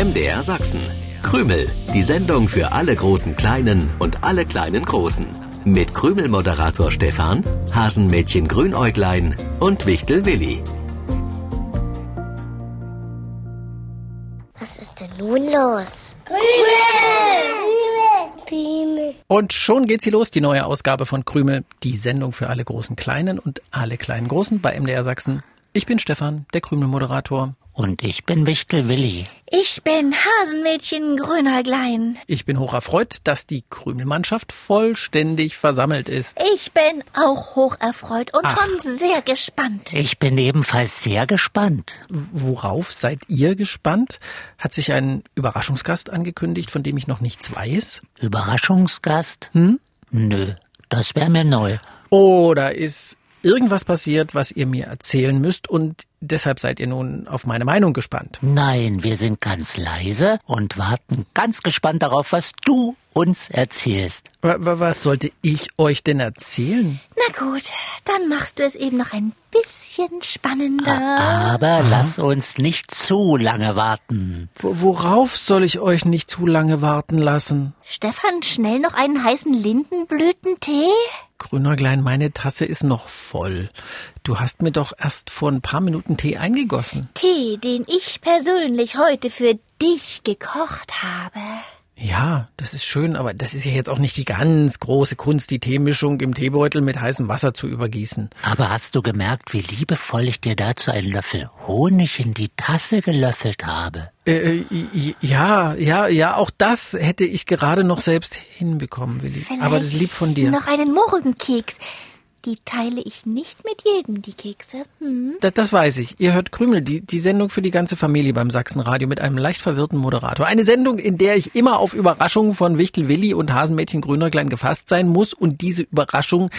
MDR Sachsen. Krümel, die Sendung für alle großen Kleinen und alle kleinen Großen. Mit Krümel-Moderator Stefan, Hasenmädchen Grünäuglein und Wichtel Willi. Was ist denn nun los? Krümel! Krümel! Und schon geht sie los, die neue Ausgabe von Krümel, die Sendung für alle großen Kleinen und alle kleinen Großen bei MDR Sachsen. Ich bin Stefan, der Krümel-Moderator. Und ich bin Wichtel Willi. Ich bin Hasenmädchen Grünäuglein. Ich bin hocherfreut, dass die Krümelmannschaft vollständig versammelt ist. Ich bin auch hocherfreut und Ach. schon sehr gespannt. Ich bin ebenfalls sehr gespannt. Worauf seid ihr gespannt? Hat sich ein Überraschungsgast angekündigt, von dem ich noch nichts weiß? Überraschungsgast? Hm? Nö, das wäre mir neu. Oder ist irgendwas passiert, was ihr mir erzählen müsst und deshalb seid ihr nun auf meine Meinung gespannt. Nein, wir sind ganz leise und warten ganz gespannt darauf, was du uns erzählst. Was sollte ich euch denn erzählen? Na gut, dann machst du es eben noch ein bisschen spannender. Aber Aha. lass uns nicht zu lange warten. Worauf soll ich euch nicht zu lange warten lassen? Stefan, schnell noch einen heißen Lindenblütentee? Grünäuglein, meine Tasse ist noch voll. Du hast mir doch erst vor ein paar Minuten Tee eingegossen. Tee, den ich persönlich heute für dich gekocht habe. Ja, das ist schön, aber das ist ja jetzt auch nicht die ganz große Kunst, die Teemischung im Teebeutel mit heißem Wasser zu übergießen. Aber hast du gemerkt, wie liebevoll ich dir dazu einen Löffel Honig in die Tasse gelöffelt habe? Äh, äh ja, ja, ja, auch das hätte ich gerade noch selbst hinbekommen, Willi. Vielleicht aber das lieb von dir. Noch einen Mohrenkeks. Die teile ich nicht mit jedem, die Kekse. Hm? Das, das weiß ich. Ihr hört Krümel, die, die Sendung für die ganze Familie beim Sachsenradio mit einem leicht verwirrten Moderator. Eine Sendung, in der ich immer auf Überraschungen von Wichtel Willi und Hasenmädchen Grünerklein gefasst sein muss. Und diese Überraschungen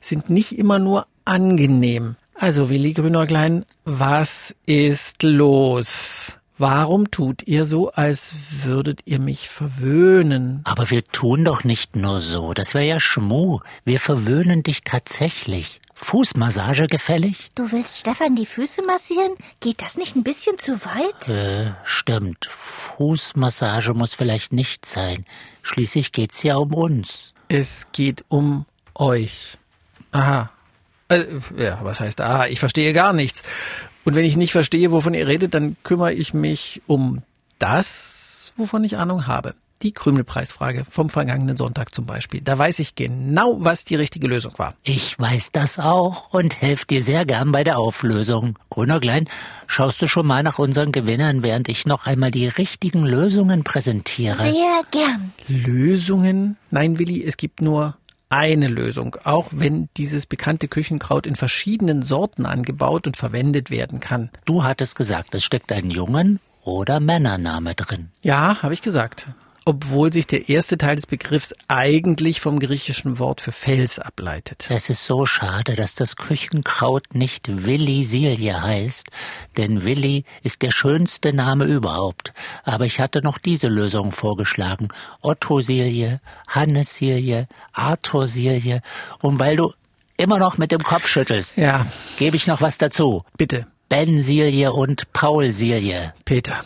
sind nicht immer nur angenehm. Also Willi Grünerklein, was ist los? Warum tut ihr so, als würdet ihr mich verwöhnen? Aber wir tun doch nicht nur so, das wäre ja Schmuh. Wir verwöhnen dich tatsächlich. Fußmassage gefällig? Du willst Stefan die Füße massieren? Geht das nicht ein bisschen zu weit? Äh, stimmt. Fußmassage muss vielleicht nicht sein. Schließlich geht's ja um uns. Es geht um euch. Aha. Äh, ja, was heißt aha? Ich verstehe gar nichts. Und wenn ich nicht verstehe, wovon ihr redet, dann kümmere ich mich um das, wovon ich Ahnung habe. Die Krümelpreisfrage vom vergangenen Sonntag zum Beispiel. Da weiß ich genau, was die richtige Lösung war. Ich weiß das auch und helfe dir sehr gern bei der Auflösung. Grüner Klein, schaust du schon mal nach unseren Gewinnern, während ich noch einmal die richtigen Lösungen präsentiere? Sehr gern. Lösungen? Nein, Willi, es gibt nur eine Lösung, auch wenn dieses bekannte Küchenkraut in verschiedenen Sorten angebaut und verwendet werden kann. Du hattest gesagt, es steckt ein Jungen- oder Männername drin. Ja, habe ich gesagt obwohl sich der erste Teil des Begriffs eigentlich vom griechischen Wort für Fels ableitet. Es ist so schade, dass das Küchenkraut nicht Willi Silje heißt, denn Willi ist der schönste Name überhaupt. Aber ich hatte noch diese Lösung vorgeschlagen. Otto Silje, Hannes Silje, Arthur Silje. Und weil du immer noch mit dem Kopf schüttelst, ja. gebe ich noch was dazu. Bitte. Ben Silje und Paul Silje. Peter.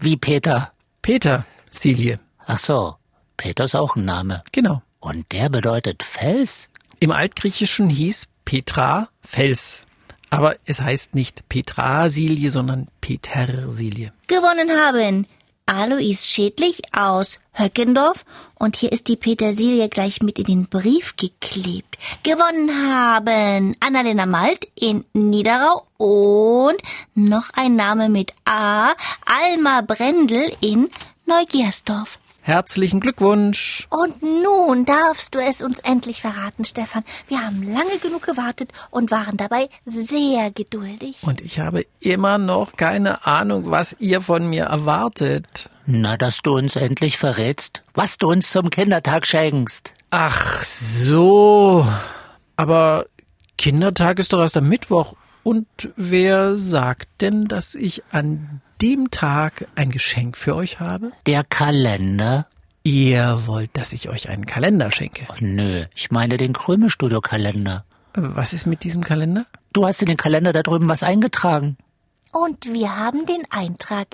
Wie Peter? Peter Silje. Ach so, Peter ist auch ein Name. Genau. Und der bedeutet Fels? Im Altgriechischen hieß Petra Fels. Aber es heißt nicht Petrasilie, sondern Petersilie. Gewonnen haben Alois Schädlich aus Höckendorf und hier ist die Petersilie gleich mit in den Brief geklebt. Gewonnen haben Annalena Malt in Niederau und noch ein Name mit A, Alma Brendel in Neugersdorf. Herzlichen Glückwunsch. Und nun darfst du es uns endlich verraten, Stefan. Wir haben lange genug gewartet und waren dabei sehr geduldig. Und ich habe immer noch keine Ahnung, was ihr von mir erwartet. Na, dass du uns endlich verrätst, was du uns zum Kindertag schenkst. Ach so. Aber Kindertag ist doch erst am Mittwoch. Und wer sagt denn, dass ich an dem Tag ein Geschenk für euch habe? Der Kalender. Ihr wollt, dass ich euch einen Kalender schenke? Oh, nö, ich meine den Krümelstudio-Kalender. Was ist mit diesem Kalender? Du hast in den Kalender da drüben was eingetragen. Und wir haben den Eintrag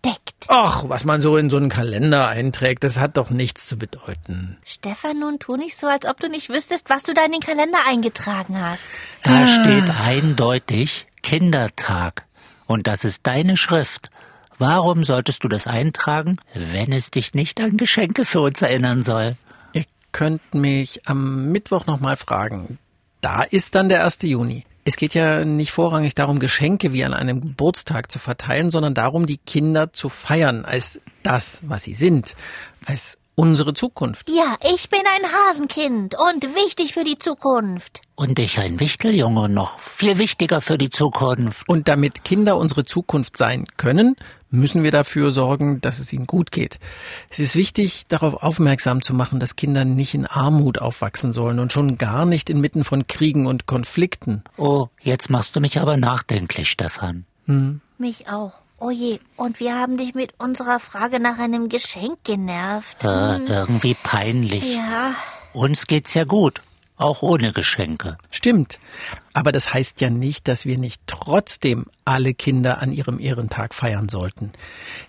versteckt. Ach, was man so in so einen Kalender einträgt, das hat doch nichts zu bedeuten. Stefan, nun tu nicht so, als ob du nicht wüsstest, was du da in den Kalender eingetragen hast. Da steht eindeutig Kindertag. Und das ist deine Schrift. Warum solltest du das eintragen, wenn es dich nicht an Geschenke für uns erinnern soll? Ihr könnt mich am Mittwoch nochmal fragen. Da ist dann der 1. Juni. Es geht ja nicht vorrangig darum, Geschenke wie an einem Geburtstag zu verteilen, sondern darum, die Kinder zu feiern als das, was sie sind, als unsere Zukunft. Ja, ich bin ein Hasenkind und wichtig für die Zukunft. Und ich ein Wichteljunge, noch viel wichtiger für die Zukunft. Und damit Kinder unsere Zukunft sein können, müssen wir dafür sorgen, dass es ihnen gut geht. Es ist wichtig, darauf aufmerksam zu machen, dass Kinder nicht in Armut aufwachsen sollen und schon gar nicht inmitten von Kriegen und Konflikten. Oh, jetzt machst du mich aber nachdenklich, Stefan. Mich auch. Oh je, und wir haben dich mit unserer Frage nach einem Geschenk genervt. Äh, irgendwie peinlich. Ja, Uns geht's ja gut, auch ohne Geschenke. Stimmt. Aber das heißt ja nicht, dass wir nicht trotzdem alle Kinder an ihrem Ehrentag feiern sollten.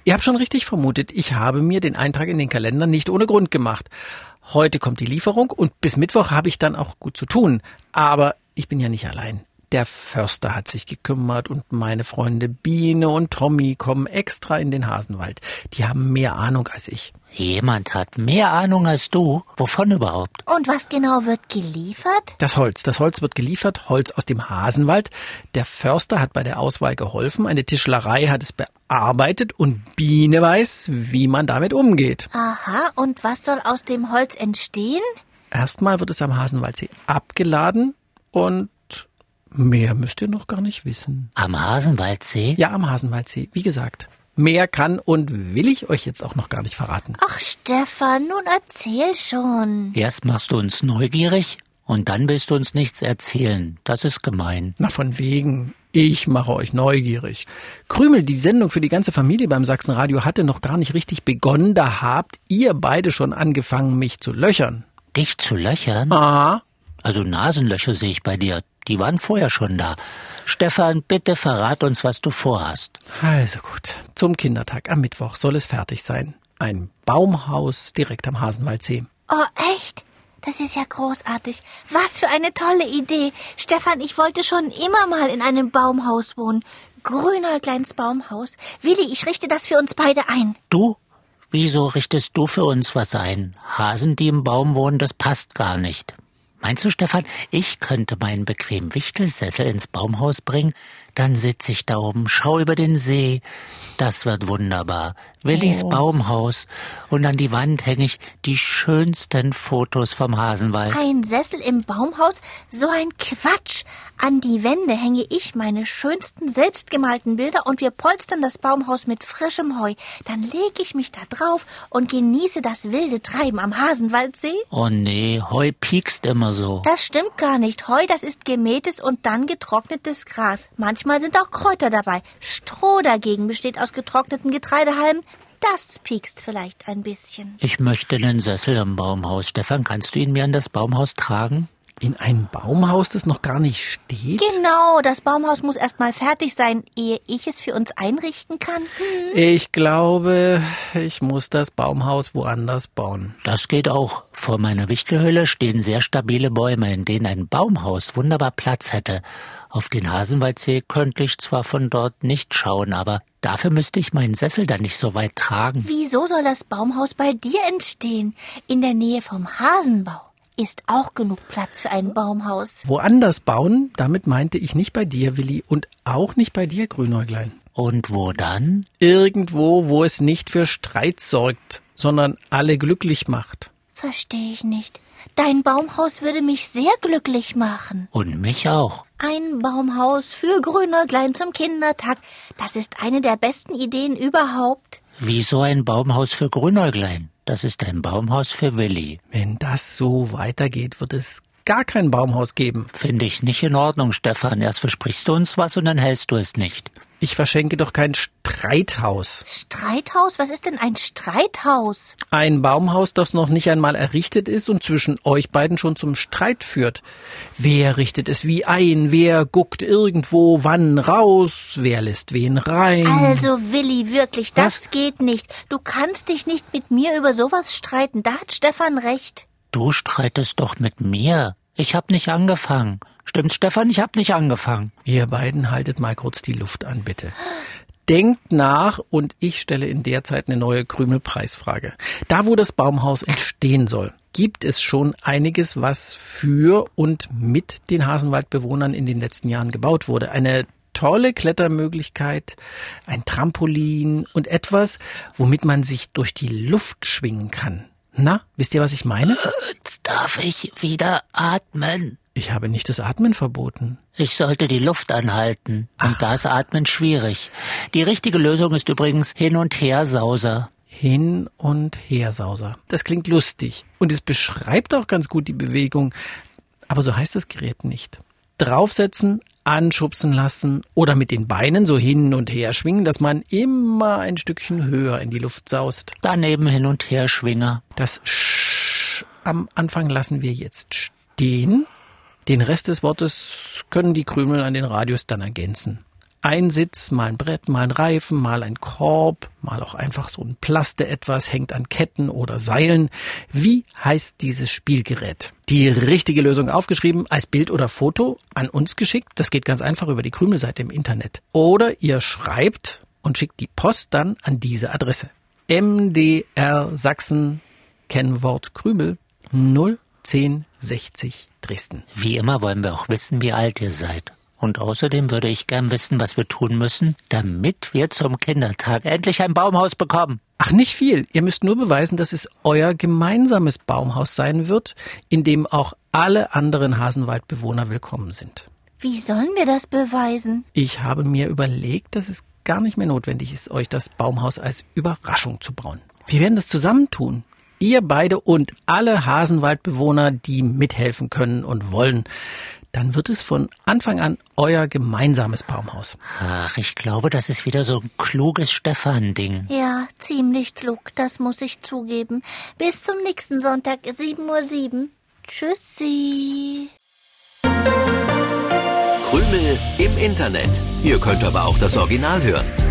Ihr habt schon richtig vermutet, ich habe mir den Eintrag in den Kalender nicht ohne Grund gemacht. Heute kommt die Lieferung und bis Mittwoch habe ich dann auch gut zu tun. Aber ich bin ja nicht allein. Der Förster hat sich gekümmert und meine Freunde Biene und Tommy kommen extra in den Hasenwald. Die haben mehr Ahnung als ich. Jemand hat mehr Ahnung als du. Wovon überhaupt? und was genau wird geliefert? Das Holz. Das Holz wird geliefert, Holz aus dem Hasenwald. Der Förster hat bei der Auswahl geholfen, eine Tischlerei hat es bearbeitet und Biene weiß, wie man damit umgeht. Aha, und was soll aus dem Holz entstehen? Erstmal wird es am Hasenwaldsee abgeladen und mehr müsst ihr noch gar nicht wissen. Am Hasenwaldsee? Ja, am Hasenwaldsee. Wie gesagt, mehr kann und will ich euch jetzt auch noch gar nicht verraten. Ach, Stefan, nun erzähl schon. Erst machst du uns neugierig und dann willst du uns nichts erzählen. Das ist gemein. Na, von wegen. Ich mache euch neugierig. Krümel, die Sendung für die ganze Familie beim Sachsenradio hatte noch gar nicht richtig begonnen. Da habt ihr beide schon angefangen, mich zu löchern. Dich zu löchern? Aha. Also Nasenlöcher sehe ich bei dir. Die waren vorher schon da. Stefan, bitte verrat uns, was du vorhast. Also gut. Zum Kindertag am Mittwoch soll es fertig sein. Ein Baumhaus direkt am Hasenwaldsee. Oh, echt? Das ist ja großartig. Was für eine tolle Idee. Stefan, ich wollte schon immer mal in einem Baumhaus wohnen. Grünäugleins Baumhaus. Willi, ich richte das für uns beide ein. Du? Wieso richtest du für uns was ein? Hasen, die im Baum wohnen, das passt gar nicht. Meinst du, Stefan, ich könnte meinen bequemen Wichtelsessel ins Baumhaus bringen? Dann sitze ich da oben, schau über den See. Das wird wunderbar. Willis Baumhaus. Und an die Wand hänge ich die schönsten Fotos vom Hasenwald. Ein Sessel im Baumhaus? So ein Quatsch. An die Wände hänge ich meine schönsten selbstgemalten Bilder und wir polstern das Baumhaus mit frischem Heu. Dann lege ich mich da drauf und genieße das wilde Treiben am Hasenwaldsee. Oh nee, Heu piekst immer so. Das stimmt gar nicht. Heu, das ist gemähtes und dann getrocknetes Gras. Manchmal sind auch Kräuter dabei. Stroh dagegen besteht aus getrockneten Getreidehalmen. Das piekst vielleicht ein bisschen. Ich möchte einen Sessel im Baumhaus. Stefan, kannst du ihn mir an das Baumhaus tragen? In ein Baumhaus, das noch gar nicht steht? Genau, das Baumhaus muss erst mal fertig sein, ehe ich es für uns einrichten kann. Hm. Ich glaube, ich muss das Baumhaus woanders bauen. Das geht auch. Vor meiner Wichtelhöhle stehen sehr stabile Bäume, in denen ein Baumhaus wunderbar Platz hätte. Auf den Hasenwaldsee könnte ich zwar von dort nicht schauen, aber dafür müsste ich meinen Sessel dann nicht so weit tragen. Wieso soll das Baumhaus bei dir entstehen? In der Nähe vom Hasenbau ist auch genug Platz für ein Baumhaus. Woanders bauen, damit meinte ich nicht bei dir, Willi, und auch nicht bei dir, Grünäuglein. Und wo dann? Irgendwo, wo es nicht für Streit sorgt, sondern alle glücklich macht. Verstehe ich nicht. Dein Baumhaus würde mich sehr glücklich machen. Und mich auch. Ein Baumhaus für Grünäuglein zum Kindertag. Das ist eine der besten Ideen überhaupt. Wieso ein Baumhaus für Grünäuglein? Das ist ein Baumhaus für Willi. Wenn das so weitergeht, wird es gar kein Baumhaus geben. Finde ich nicht in Ordnung, Stefan. Erst versprichst du uns was und dann hältst du es nicht. Ich verschenke doch kein Streithaus. Streithaus? Was ist denn ein Streithaus? Ein Baumhaus, das noch nicht einmal errichtet ist und zwischen euch beiden schon zum Streit führt. Wer richtet es wie ein? Wer guckt irgendwo wann raus? Wer lässt wen rein? Also, Willi, wirklich, das Was? geht nicht. Du kannst dich nicht mit mir über sowas streiten. Da hat Stefan recht. Du streitest doch mit mir. Ich hab nicht angefangen. Stimmt, Stefan, ich hab nicht angefangen. Ihr beiden haltet mal kurz die Luft an, bitte. Denkt nach und ich stelle in der Zeit eine neue Krümelpreisfrage. Da, wo das Baumhaus entstehen soll, gibt es schon einiges, was für und mit den Hasenwaldbewohnern in den letzten Jahren gebaut wurde. Eine tolle Klettermöglichkeit, ein Trampolin und etwas, womit man sich durch die Luft schwingen kann. Na, wisst ihr, was ich meine? Darf ich wieder atmen? Ich habe nicht das Atmen verboten. Ich sollte die Luft anhalten. Und da ist Atmen schwierig. Die richtige Lösung ist übrigens Hin- und Her-Sauser. Hin und her, Sauser. Das klingt lustig. Und es beschreibt auch ganz gut die Bewegung. Aber so heißt das Gerät nicht. Draufsetzen, anschubsen lassen oder mit den Beinen so hin und her schwingen, dass man immer ein Stückchen höher in die Luft saust. Daneben Hin- und Her-Schwinger. Das Sch am Anfang lassen wir jetzt stehen. Den Rest des Wortes können die Krümel an den Radios dann ergänzen. Ein Sitz, mal ein Brett, mal ein Reifen, mal ein Korb, mal auch einfach so ein Plaste etwas, hängt an Ketten oder Seilen. Wie heißt dieses Spielgerät? Die richtige Lösung aufgeschrieben, als Bild oder Foto an uns geschickt. Das geht ganz einfach über die Krümelseite im Internet. Oder ihr schreibt und schickt die Post dann an diese Adresse. MDR Sachsen, Kennwort Krümel 01060 Dresden. Wie immer wollen wir auch wissen, wie alt ihr seid. Und außerdem würde ich gern wissen, was wir tun müssen, damit wir zum Kindertag endlich ein Baumhaus bekommen. Ach, nicht viel. Ihr müsst nur beweisen, dass es euer gemeinsames Baumhaus sein wird, in dem auch alle anderen Hasenwaldbewohner willkommen sind. Wie sollen wir das beweisen? Ich habe mir überlegt, dass es gar nicht mehr notwendig ist, euch das Baumhaus als Überraschung zu bauen. Wir werden das zusammen tun. Ihr beide und alle Hasenwaldbewohner, die mithelfen können und wollen. Dann wird es von Anfang an euer gemeinsames Baumhaus. Ach, ich glaube, das ist wieder so ein kluges Stefan-Ding. Ja, ziemlich klug, das muss ich zugeben. Bis zum nächsten Sonntag, 7.07 Uhr. Tschüssi. Krümel im Internet. Ihr könnt aber auch das Original hören.